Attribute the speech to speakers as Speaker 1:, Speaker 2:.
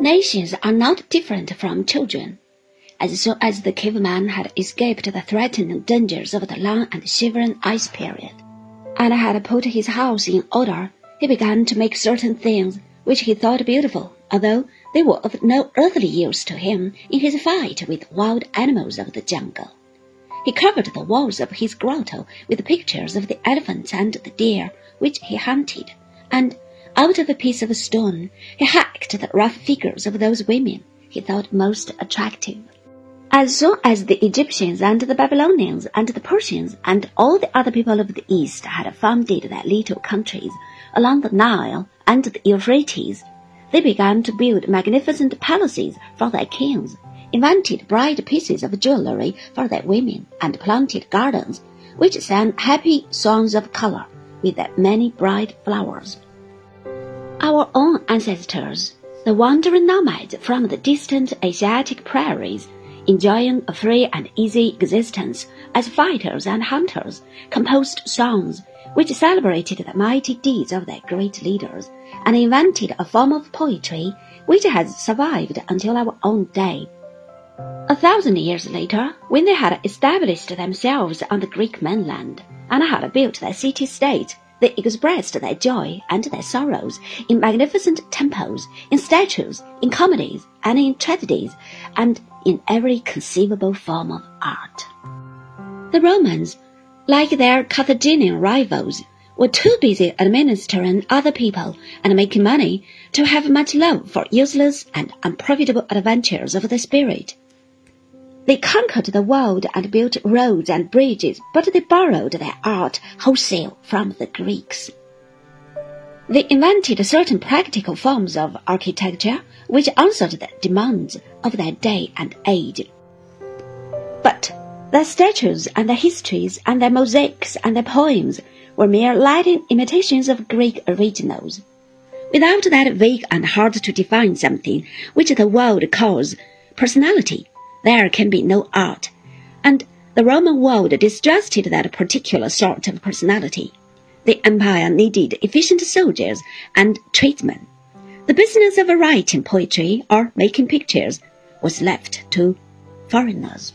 Speaker 1: Nations are not different from children. As soon as the caveman had escaped the threatening dangers of the long and shivering ice period, and had put his house in order, he began to make certain things which he thought beautiful, although they were of no earthly use to him in his fight with wild animals of the jungle. He covered the walls of his grotto with pictures of the elephants and the deer which he hunted, and out of a piece of stone he hacked the rough figures of those women he thought most attractive. As soon as the Egyptians and the Babylonians and the Persians and all the other people of the East had founded their little countries along the Nile and the Euphrates, they began to build magnificent palaces for their kings invented bright pieces of jewelry for their women, and planted gardens which sang happy songs of color with their many bright flowers. Our own ancestors, the wandering nomads from the distant Asiatic prairies, enjoying a free and easy existence as fighters and hunters, composed songs which celebrated the mighty deeds of their great leaders, and invented a form of poetry which has survived until our own day. A thousand years later, when they had established themselves on the Greek mainland and had built their city-states, they expressed their joy and their sorrows in magnificent temples, in statues, in comedies, and in tragedies, and in every conceivable form of art. The Romans, like their Carthaginian rivals, were too busy administering other people and making money to have much love for useless and unprofitable adventures of the spirit. They conquered the world and built roads and bridges, but they borrowed their art wholesale from the Greeks. They invented certain practical forms of architecture which answered the demands of their day and age. But their statues and their histories and their mosaics and their poems were mere Latin imitations of Greek originals. Without that vague and hard to define something which the world calls personality, there can be no art, and the Roman world distrusted that particular sort of personality. The empire needed efficient soldiers and tradesmen. The business of writing poetry or making pictures was left to foreigners.